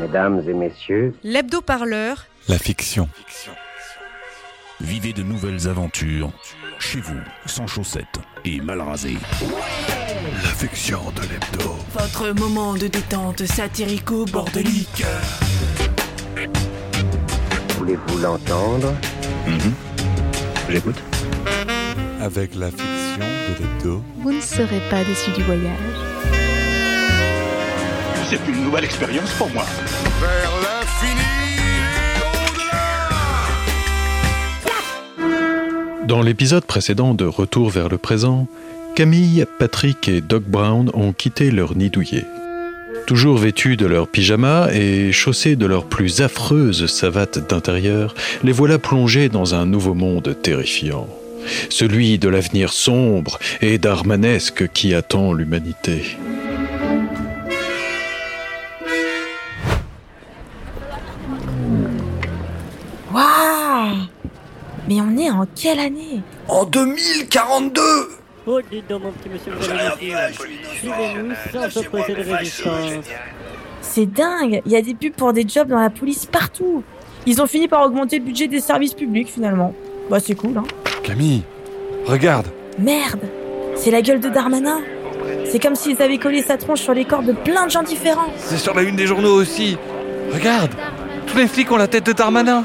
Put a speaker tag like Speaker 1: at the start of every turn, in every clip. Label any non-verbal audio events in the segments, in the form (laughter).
Speaker 1: Mesdames et messieurs,
Speaker 2: L'hebdo-parleur,
Speaker 3: La fiction.
Speaker 4: Vivez de nouvelles aventures chez vous, sans chaussettes et mal rasé.
Speaker 3: La fiction de l'hebdo.
Speaker 5: Votre moment de détente satirico-bordelique.
Speaker 1: voulez-vous l'entendre?
Speaker 4: J'écoute.
Speaker 3: Avec la fiction de l'hebdo.
Speaker 6: Vous ne serez pas déçu du voyage.
Speaker 7: C'est une nouvelle expérience pour moi.
Speaker 8: Dans l'épisode précédent de Retour vers le présent, Camille, Patrick et Doc Brown ont quitté leur nid douillet. Toujours vêtus de leurs pyjamas et chaussés de leurs plus affreuses savates d'intérieur, les voilà plongés dans un nouveau monde terrifiant. Celui de l'avenir sombre et d'armanesque qui attend l'humanité.
Speaker 9: Mais on est en quelle année
Speaker 10: En 2042
Speaker 11: Oh, dites donc, mon petit monsieur, vous allez nous dire. Suivez-nous sans opposer de résistance.
Speaker 9: C'est dingue Il y a des pubs pour des jobs dans la police partout Ils ont fini par augmenter le budget des services publics finalement. Bah c'est cool, hein
Speaker 3: Camille, regarde.
Speaker 9: Merde C'est la gueule de Darmanin C'est comme s'ils avaient collé sa tronche sur les corps de plein de gens différents
Speaker 10: C'est sur la une des journaux aussi. Regarde Tous les flics ont la tête de Darmanin.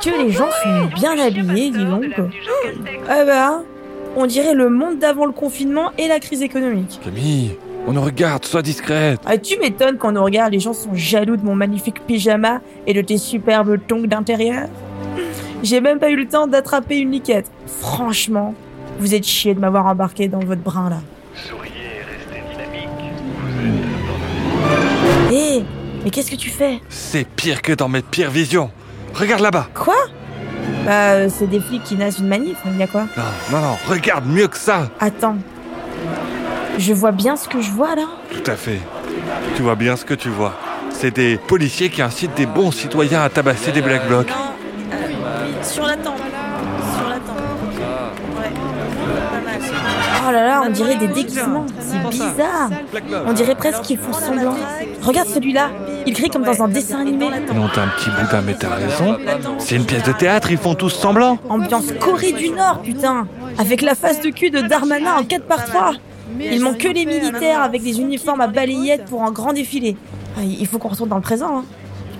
Speaker 9: Que les gens sont bien habillés, dis donc Ah bah, on dirait le monde d'avant le confinement et la crise économique.
Speaker 10: Camille, on nous regarde, sois discrète.
Speaker 9: Ah, tu m'étonnes quand on nous regarde, les gens sont jaloux de mon magnifique pyjama et de tes superbes tongs d'intérieur. J'ai même pas eu le temps d'attraper une liquette. Franchement, vous êtes chiés de m'avoir embarqué dans votre brin là. Hé, mais qu'est-ce que tu fais?
Speaker 10: C'est pire que dans mes pires visions. Regarde là-bas.
Speaker 9: Quoi Bah, euh, c'est des flics qui nassent une manif, il y a quoi
Speaker 10: Non, non, non, regarde mieux que ça.
Speaker 9: Attends. Je vois bien ce que je vois là
Speaker 10: Tout à fait. Tu vois bien ce que tu vois. C'est des policiers qui incitent des bons citoyens à tabasser des black blocs.
Speaker 9: Sur la tente. Oh là là, on dirait des déguisements. C'est bizarre. On dirait presque qu'ils font semblant. Regarde celui-là. Il crie comme dans un dessin animé.
Speaker 10: Non, t'as un petit boudin, mais t'as raison. C'est une pièce de théâtre, ils font tous semblant.
Speaker 9: Ambiance Corée du Nord, putain. Avec la face de cul de Darmanin en 4 par 3 Il manque que les militaires avec des uniformes à balayettes pour un grand défilé. Ah, Il faut qu'on retourne dans le présent. Hein.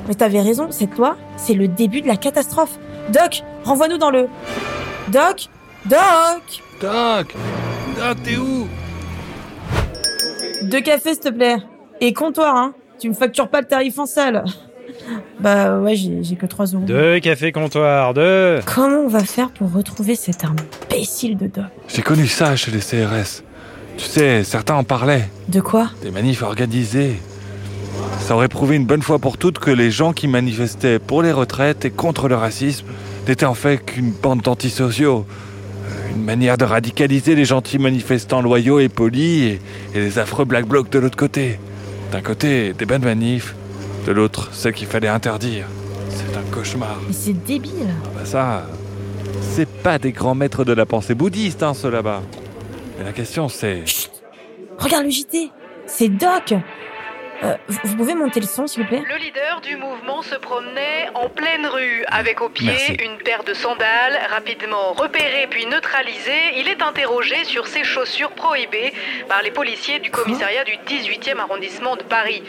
Speaker 9: Mais t'avais raison, cette loi, c'est le début de la catastrophe. Doc, renvoie-nous dans le... Doc Doc
Speaker 10: Doc Doc, t'es où?
Speaker 9: Deux cafés, s'il te plaît. Et comptoir, hein. Tu me factures pas le tarif en salle. (laughs) Bah ouais, j'ai j'ai que 3 euros.
Speaker 12: Deux cafés comptoirs, deux
Speaker 9: Comment on va faire pour retrouver cet imbécile de Doc
Speaker 10: J'ai connu ça chez les CRS. Tu sais, certains en parlaient.
Speaker 9: De quoi?
Speaker 10: Des manifs organisés. Ça aurait prouvé une bonne fois pour toutes que les gens qui manifestaient pour les retraites et contre le racisme n'étaient en fait qu'une bande d'antisociaux. Euh, Une manière de radicaliser les gentils manifestants loyaux et polis et, et les affreux black blocs de l'autre côté. D'un côté, des bonnes manifs, de l'autre, celles qu'il fallait interdire. C'est un cauchemar.
Speaker 9: Mais c'est débile.
Speaker 10: Ah bah ça, c'est pas des grands maîtres de la pensée bouddhiste, hein, ceux là-bas. Mais la question c'est...
Speaker 9: Regarde le JT. C'est Doc. Euh, vous pouvez monter le son, s'il vous plaît
Speaker 2: le leader du mouvement se promenait en pleine rue avec au pied
Speaker 10: Merci.
Speaker 2: une paire de sandales. Rapidement repéré puis neutralisé, il est interrogé sur ses chaussures prohibées par les policiers du commissariat du 18e arrondissement de Paris.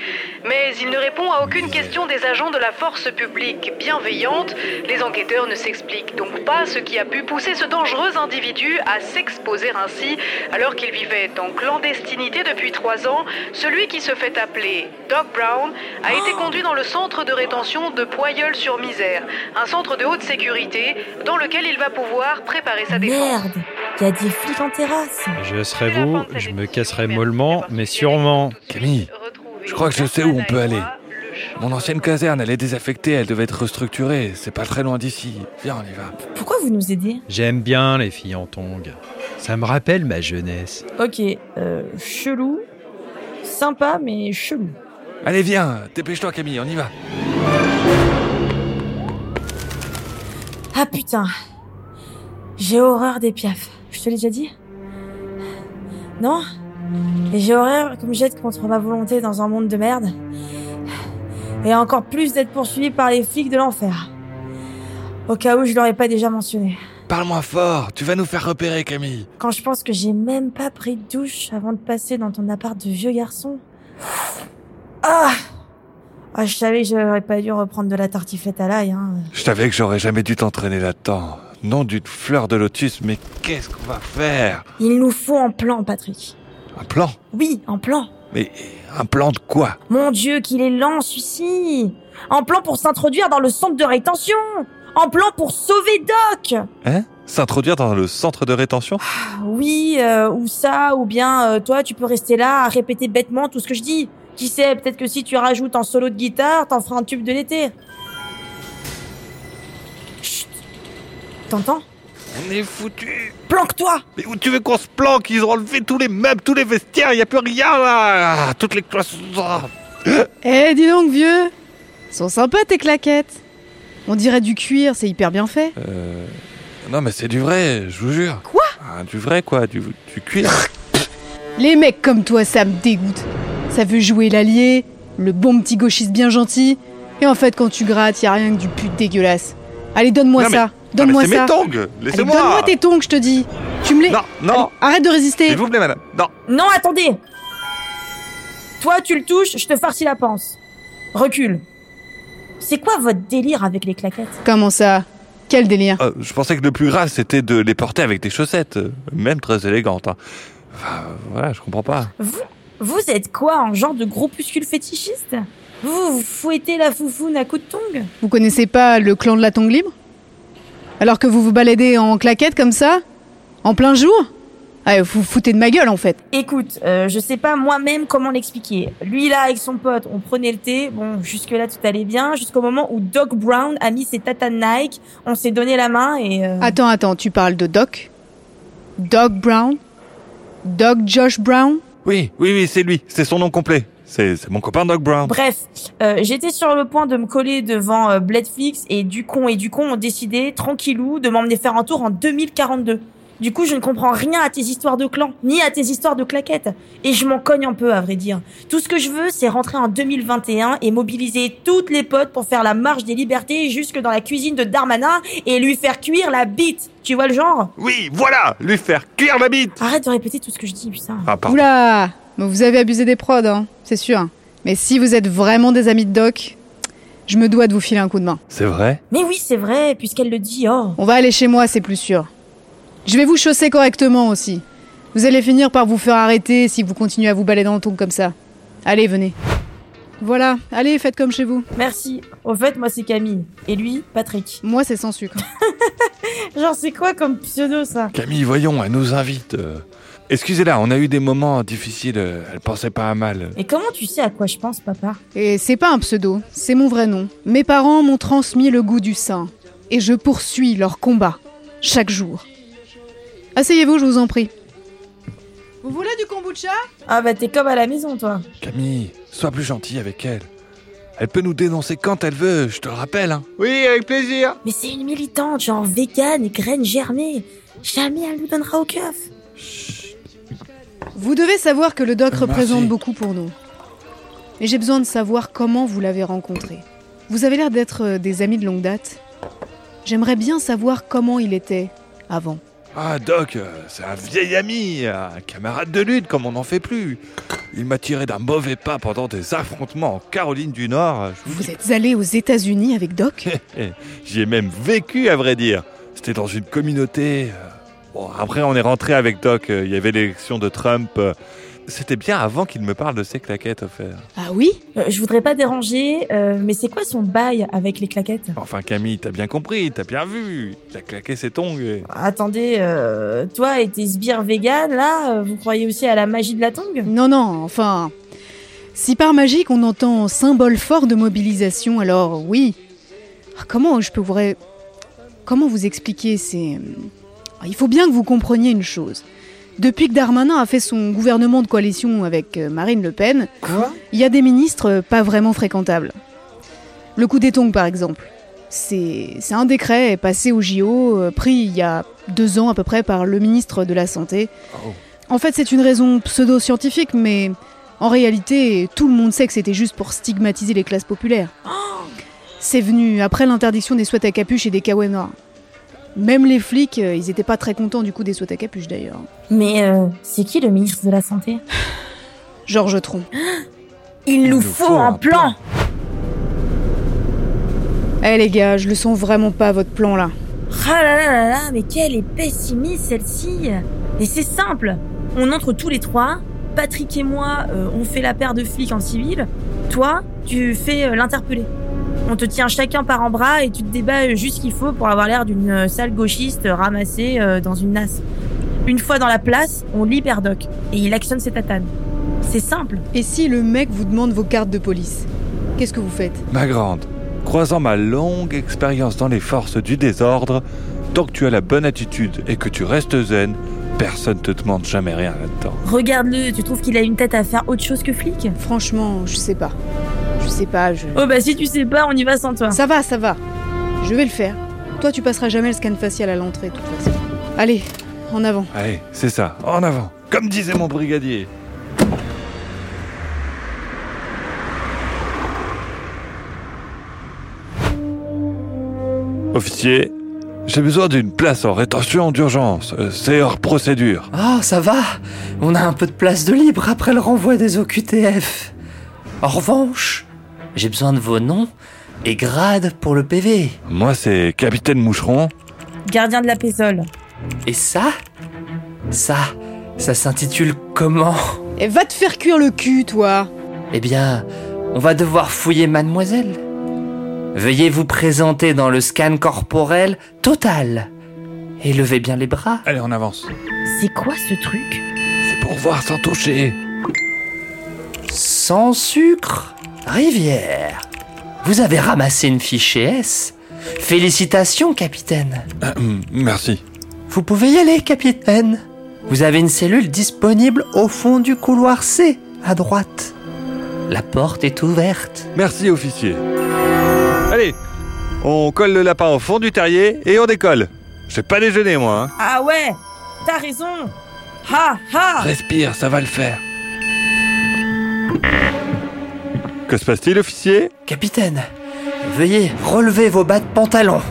Speaker 2: Mais il ne répond à aucune question des agents de la force publique bienveillante. Les enquêteurs ne s'expliquent donc pas ce qui a pu pousser ce dangereux individu à s'exposer ainsi alors qu'il vivait en clandestinité depuis trois ans. Celui qui se fait appeler Doc Brown a été conduit dans le centre de rétention de Poyeul-sur-Misère, un centre de haute sécurité dans lequel il va pouvoir préparer sa défense.
Speaker 9: Merde. Il y a des flics en terrasse.
Speaker 12: Je serai vous, je me casserai mollement, mais sûrement.
Speaker 10: Camille, je crois que je sais où on peut aller. Mon ancienne caserne, elle est désaffectée, elle devait être restructurée. C'est pas très loin d'ici. Viens, on y va.
Speaker 9: Pourquoi vous nous aidez?
Speaker 12: J'aime bien les filles en tongs. Ça me rappelle ma jeunesse.
Speaker 9: Ok, euh, chelou. Sympa, mais chelou.
Speaker 10: Allez, viens, dépêche-toi, Camille, on y va.
Speaker 9: Ah putain. J'ai horreur des piafs. Je te l'ai déjà dit? Non? Et j'ai horreur qu'on me jette contre ma volonté dans un monde de merde. Et encore plus d'être poursuivi par les flics de l'enfer. Au cas où je l'aurais pas déjà mentionné.
Speaker 10: Parle-moi fort, tu vas nous faire repérer, Camille.
Speaker 9: Quand je pense que j'ai même pas pris de douche avant de passer dans ton appart de vieux garçon. Ah Ah, je savais que j'aurais pas dû reprendre de la tartiflette à l'ail, hein.
Speaker 10: Je savais que j'aurais jamais dû t'entraîner là-dedans. Nom d'une fleur de lotus, mais qu'est-ce qu'on va faire?
Speaker 9: Il nous faut un plan, Patrick.
Speaker 10: Un plan?
Speaker 9: Oui, un plan.
Speaker 10: Mais un plan de quoi?
Speaker 9: Mon Dieu, qu'il est lent, celui-ci Un plan pour s'introduire dans le centre de rétention Un plan pour sauver Doc.
Speaker 10: Hein? S'introduire dans le centre de rétention?
Speaker 9: Oui, euh, ou ça, ou bien euh, toi, tu peux rester là à répéter bêtement tout ce que je dis. Qui sait, peut-être que si tu rajoutes un solo de guitare, t'en feras un tube de l'été. Chut. T'entends?
Speaker 10: On est foutu.
Speaker 9: Planque-toi.
Speaker 10: Mais où tu veux qu'on se planque? Ils ont enlevé tous les meubles, tous les vestiaires, y a plus rien là. Ah, Toutes les cloisons ah.
Speaker 13: Eh, dis donc, vieux. Sont sympas tes claquettes On dirait du cuir, c'est hyper bien fait.
Speaker 10: Euh... Non mais c'est du vrai, je vous jure.
Speaker 13: Quoi?
Speaker 10: Ah, Du vrai quoi, du, du cuir. (laughs)
Speaker 13: Les mecs comme toi, ça me dégoûte. Ça veut jouer l'allié, le bon petit gauchiste bien gentil, et en fait, quand tu grattes, y a rien que du pute dégueulasse. Allez, donne-moi ça. Donne-moi
Speaker 10: c'est
Speaker 13: ça.
Speaker 10: mes tongs Laissez-moi
Speaker 13: donne-moi tes tongs, je te dis. Tu me les.
Speaker 10: Non, non
Speaker 13: Allez, arrête de résister.
Speaker 10: S'il vous plaît madame, non
Speaker 9: Non, attendez Toi, tu le touches, je te farcis la panse. Recule. C'est quoi votre délire avec les claquettes?
Speaker 13: Comment ça? Quel délire?
Speaker 10: Euh, Je pensais que le plus grave c'était de les porter avec des chaussettes, même très élégantes. hein. Enfin, voilà, je comprends pas.
Speaker 9: Vous, vous êtes quoi, un genre de groupuscule fétichiste? Vous, vous fouettez la foufoune à coups de tongs?
Speaker 13: Vous connaissez pas le clan de la tongue libre? Alors que vous vous baladez en claquettes comme ça? En plein jour? Ah, vous vous foutez de ma gueule en fait.
Speaker 9: Écoute, euh, je sais pas moi-même comment l'expliquer. Lui là, avec son pote, on prenait le thé. Bon, jusque-là tout allait bien, jusqu'au moment où Doc Brown a mis ses tatanes Nike. On s'est donné la main et... euh,
Speaker 13: Attends, attends, tu parles de Doc? Doc Brown? Doc Josh Brown?
Speaker 10: Oui, oui, oui, c'est lui, c'est son nom complet. C'est c'est mon copain Doc Brown.
Speaker 9: Bref, euh, j'étais sur le point de me coller devant euh, Bledflix et Ducon et Ducon ont décidé, tranquillou, de m'emmener faire un tour en 2042. Du coup, je ne comprends rien à tes histoires de clan, ni à tes histoires de claquettes. Et je m'en cogne un peu, à vrai dire. Tout ce que je veux, c'est rentrer en 2021 et mobiliser toutes les potes pour faire la marche des libertés jusque dans la cuisine de Darmanin et lui faire cuire la bite. Tu vois le genre?
Speaker 10: Oui, voilà, lui faire cuire la bite.
Speaker 9: Arrête de répéter tout ce que je dis, putain.
Speaker 10: Ah, pardon.
Speaker 13: Oula mais Vous avez abusé des prods, hein, c'est sûr. Mais si vous êtes vraiment des amis de Doc, je me dois de vous filer un coup de main.
Speaker 10: C'est vrai?
Speaker 9: Mais oui, c'est vrai, puisqu'elle le dit, oh.
Speaker 13: On va aller chez moi, c'est plus sûr. Je vais vous chausser correctement aussi. Vous allez finir par vous faire arrêter si vous continuez à vous balader dans le ton comme ça. Allez, venez. Voilà, allez, faites comme chez vous.
Speaker 9: Merci. Au fait, moi c'est Camille. Et lui, Patrick.
Speaker 13: Moi, c'est sans sucre. (laughs)
Speaker 9: Genre, c'est quoi comme pseudo ça?
Speaker 10: Camille, voyons, elle nous invite. euh. Excusez-la, on a eu des moments difficiles, euh, elle pensait pas à mal.
Speaker 9: Et comment tu sais à quoi je pense, papa?
Speaker 13: Et c'est pas un pseudo, c'est mon vrai nom. Mes parents m'ont transmis le goût du sein. Et je poursuis leur combat, chaque jour. Asseyez-vous, je vous en prie. Vous voulez du kombucha?
Speaker 9: Ah bah t'es comme à la maison, toi.
Speaker 10: Camille, sois plus gentille avec elle. Elle peut nous dénoncer quand elle veut, je te le rappelle. Hein. Oui, avec plaisir.
Speaker 9: Mais c'est une militante, genre vegan et graines germées. Jamais elle nous donnera au keuf.
Speaker 13: Vous devez savoir que le doc
Speaker 10: Merci.
Speaker 13: représente beaucoup pour nous. Et j'ai besoin de savoir comment vous l'avez rencontré. Vous avez l'air d'être euh, des amis de longue date. J'aimerais bien savoir comment il était avant.
Speaker 10: Ah, Doc, euh, c'est un vieil ami, un camarade de lutte comme on n'en fait plus. Il m'a tiré d'un mauvais pas pendant des affrontements en Caroline du Nord. Vous
Speaker 13: êtes allé aux États-Unis avec Doc? (laughs)
Speaker 10: J'y ai même vécu, à vrai dire. C'était dans une communauté. euh, Bon, après, on est rentré avec Doc. euh, Il y avait l'élection de Trump. C'était bien avant qu'il me parle de ses claquettes offertes.
Speaker 13: Ah oui
Speaker 9: Euh, je voudrais pas déranger, euh, mais c'est quoi son bail avec les claquettes?
Speaker 10: Enfin, Camille, t'as bien compris, t'as bien vu. Il a claqué ses tongs.
Speaker 9: Attendez, euh, toi et tes sbires vegan, là, vous croyez aussi à la magie de la tongue?
Speaker 13: Non, non, enfin. Si par magique on entend symbole fort de mobilisation, alors oui. Ah, Comment je peux vous. ré- Comment vous expliquer C'est. Ah, Il faut bien que vous compreniez une chose. Depuis que Darmanin a fait son gouvernement de coalition avec euh, Marine Le Pen,
Speaker 9: Quoi?
Speaker 13: il y a des ministres euh, pas vraiment fréquentables. Le coup des tongs, par exemple. C'est un décret passé au JO, euh, pris il y a deux ans à peu près par le ministre de la Santé.
Speaker 10: Oh.
Speaker 13: En fait, c'est une raison pseudo-scientifique, mais en réalité, tout le monde sait que c'était juste pour stigmatiser les classes populaires. C'est venu après l'interdiction des sweats à capuche et des kawaii noirs. Même les flics, euh, ils étaient pas très contents du coup des sweats à capuche d'ailleurs.
Speaker 9: Mais euh, c'est qui le ministre de la Santé?
Speaker 13: Georges Tron.
Speaker 9: Il, nous faut un plan
Speaker 13: Eh les gars, je le sens vraiment pas votre plan là.
Speaker 9: Ah là là là là, mais quelle est pessimiste celle-ci Et c'est simple On entre tous les trois, Patrick et moi, euh, on fait la paire de flics en civil, toi, tu fais euh, l'interpellé. On te tient chacun par un bras et tu te débats juste ce qu'il faut pour avoir l'air d'une sale gauchiste ramassée euh, dans une nasse. Une fois dans la place, on libère Doc et il actionne ses tatanes. C'est simple.
Speaker 13: Et si le mec vous demande vos cartes de police Qu'est-ce que vous faites?
Speaker 10: Ma grande, croisant ma longue expérience dans les forces du désordre, tant que tu as la bonne attitude et que tu restes zen, personne te demande jamais rien là-dedans.
Speaker 9: Regarde-le, tu trouves qu'il a une tête à faire autre chose que flic?
Speaker 13: Franchement, je sais pas. Je sais pas, je...
Speaker 9: Oh bah si tu sais pas, on y va sans toi.
Speaker 13: Ça va, ça va. Je vais le faire. Toi, tu passeras jamais le scan facial à l'entrée, de toute façon. Allez, en avant.
Speaker 10: Allez, c'est ça, en avant, comme disait mon brigadier. Officier, j'ai besoin d'une place en rétention d'urgence. Euh, C'est hors procédure.
Speaker 14: Ah, ça va On a un peu de place de libre après le renvoi des OQTF. En revanche, j'ai besoin de vos noms et grades pour le PV.
Speaker 10: Moi, c'est Capitaine Moucheron.
Speaker 9: Gardien de la Pézole.
Speaker 14: Et ça Ça, ça s'intitule comment?
Speaker 13: Et va te faire cuire le cul, toi
Speaker 14: Eh bien, on va devoir fouiller mademoiselle. Veuillez vous présenter dans le scan corporel total. Et levez bien les bras.
Speaker 10: Allez, on avance.
Speaker 9: C'est quoi ce truc?
Speaker 10: C'est pour voir sans toucher.
Speaker 14: Sans sucre, rivière. Vous avez ramassé une fiche S. Félicitations, capitaine.
Speaker 10: Euh, merci.
Speaker 14: Vous pouvez y aller, capitaine. Vous avez une cellule disponible au fond du couloir C, à droite. La porte est ouverte.
Speaker 10: Merci, officier. Allez, on colle le lapin au fond du terrier et on décolle. J'ai pas déjeuné, moi. hein.
Speaker 9: Ah ouais T'as raison Ha ha
Speaker 10: Respire, ça va le faire. Que se passe-t-il, officier
Speaker 14: Capitaine, veuillez relever vos bas de pantalon.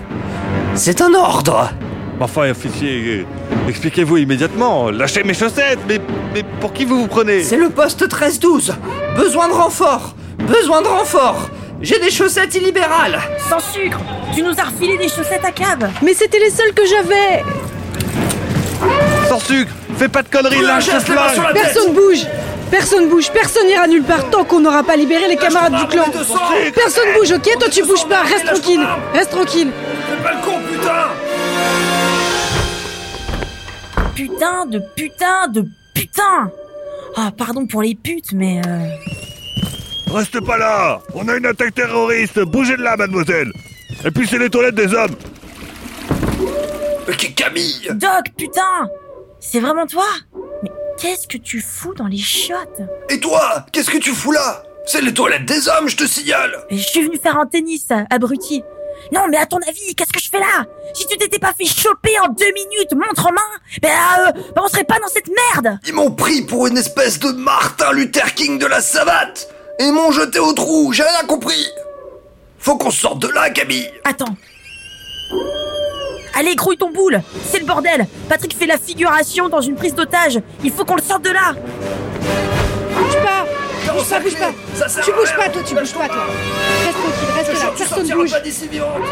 Speaker 14: C'est un ordre.
Speaker 10: Enfin, officier, euh, expliquez-vous immédiatement. Lâchez mes chaussettes, mais, mais pour qui vous vous prenez?
Speaker 14: C'est le poste 13-12. Besoin de renfort. Besoin de renfort. J'ai des chaussettes illibérales.
Speaker 9: Sans sucre Tu nous as refilé des chaussettes à cave
Speaker 13: Mais c'était les seules que j'avais
Speaker 10: Sans sucre Fais pas de conneries, lâche ce
Speaker 13: Personne bouge Personne bouge, personne n'ira nulle part tant qu'on n'aura pas libéré les camarades du clan. Personne bouge, ok Toi tu bouges pas, reste tranquille Reste tranquille.
Speaker 7: Pas le con, putain
Speaker 9: Putain de putain de putain. Ah, pardon pour les putes, mais... euh,
Speaker 7: Reste pas là. On a une attaque terroriste. Bougez de là, mademoiselle. Et puis c'est les toilettes des hommes.
Speaker 14: Camille.
Speaker 9: Doc, putain. C'est vraiment toi? Qu'est-ce que tu fous dans les chiottes
Speaker 15: Et toi Qu'est-ce que tu fous là? C'est les toilettes des hommes, je te signale.
Speaker 9: Je suis venu faire un tennis, abruti. Non, mais à ton avis, qu'est-ce que je fais là? Si tu t'étais pas fait choper en deux minutes, montre en main, ben, euh, ben on serait pas dans cette merde.
Speaker 15: Ils m'ont pris pour une espèce de Martin Luther King de la savate. Et ils m'ont jeté au trou, j'ai rien compris. Faut qu'on sorte de là, Camille.
Speaker 9: Attends. Allez, grouille ton boule. C'est le bordel. Patrick fait la figuration dans une prise d'otage. Il faut qu'on le sorte de là.
Speaker 13: Bouge pas. Bouge pas, bouge pas. Tu bouges pas, toi, tu bouges pas, toi. Reste tranquille, reste là, personne bouge.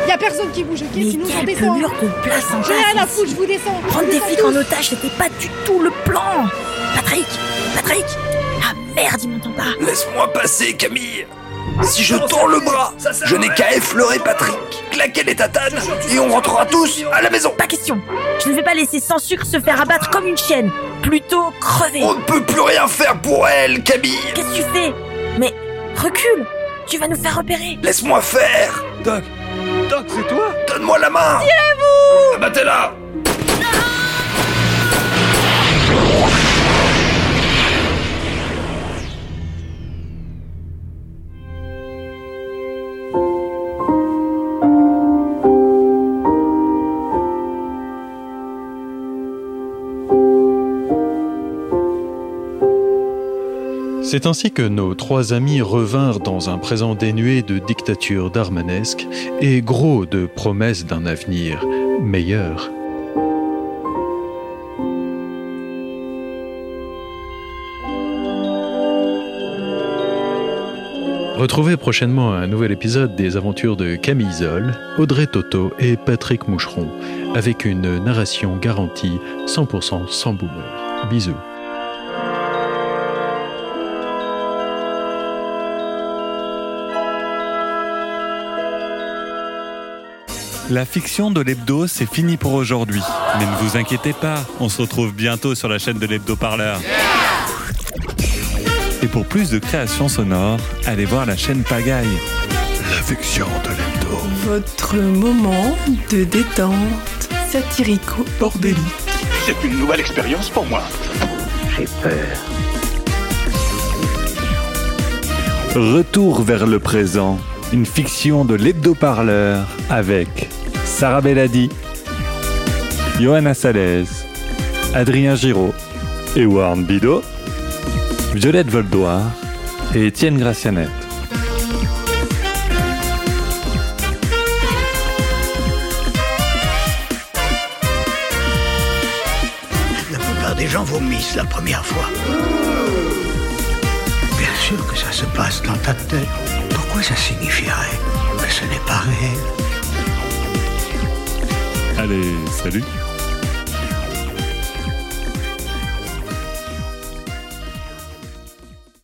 Speaker 13: Y a personne qui bouge, ok
Speaker 9: Mais
Speaker 13: Sinon descend
Speaker 9: pelure de place en
Speaker 13: J'ai rien à
Speaker 9: place
Speaker 13: foutre, je vous descends.
Speaker 9: Prendre
Speaker 13: vous
Speaker 9: des flics en otage, c'était pas du tout le plan. Patrick Patrick. Ah merde, il m'entend pas.
Speaker 15: Laisse-moi passer, Camille Si je tends le bras, je n'ai qu'à effleurer Patrick, claquer les tatanes, et on rentrera tous à la maison.
Speaker 9: Pas question. Je ne vais pas laisser sans sucre se faire abattre comme une chienne. Plutôt crever.
Speaker 15: On ne peut plus rien faire pour elle, Camille.
Speaker 9: Qu'est-ce que tu fais? Mais recule. Tu vas nous faire repérer.
Speaker 15: Laisse-moi faire.
Speaker 10: Doc. Doc, c'est toi?
Speaker 15: Donne-moi la main. Tirez-vous Abattez-la
Speaker 8: C'est ainsi que nos trois amis revinrent dans un présent dénué de dictature darmanesque et gros de promesses d'un avenir meilleur. Retrouvez prochainement un nouvel épisode des aventures de Camille Zoll, Audrey Toto et Patrick Moucheron, avec une narration garantie 100% sans boomer. Bisous.
Speaker 10: La fiction de l'hebdo, c'est fini pour aujourd'hui. Mais ne vous inquiétez pas, on se retrouve bientôt sur la chaîne de l'hebdo parleur. Et pour plus de créations sonores, allez voir la chaîne Pagaille.
Speaker 7: La fiction de l'hebdo.
Speaker 5: Votre moment de détente satirico-bordélique.
Speaker 16: C'est une nouvelle expérience pour moi.
Speaker 1: J'ai peur.
Speaker 10: Retour vers le présent, une fiction de l'hebdo-parleur avec Sarah Belladi, Johanna Salez, Adrien Giraud, Ewan Bido, Violette Voldoir et Étienne Gracianet.
Speaker 16: La plupart des gens vomissent la première fois. Bien sûr que ça se passe dans ta tête. Pourquoi ça signifierait? Que ce n'est pas réel
Speaker 10: Allez, salut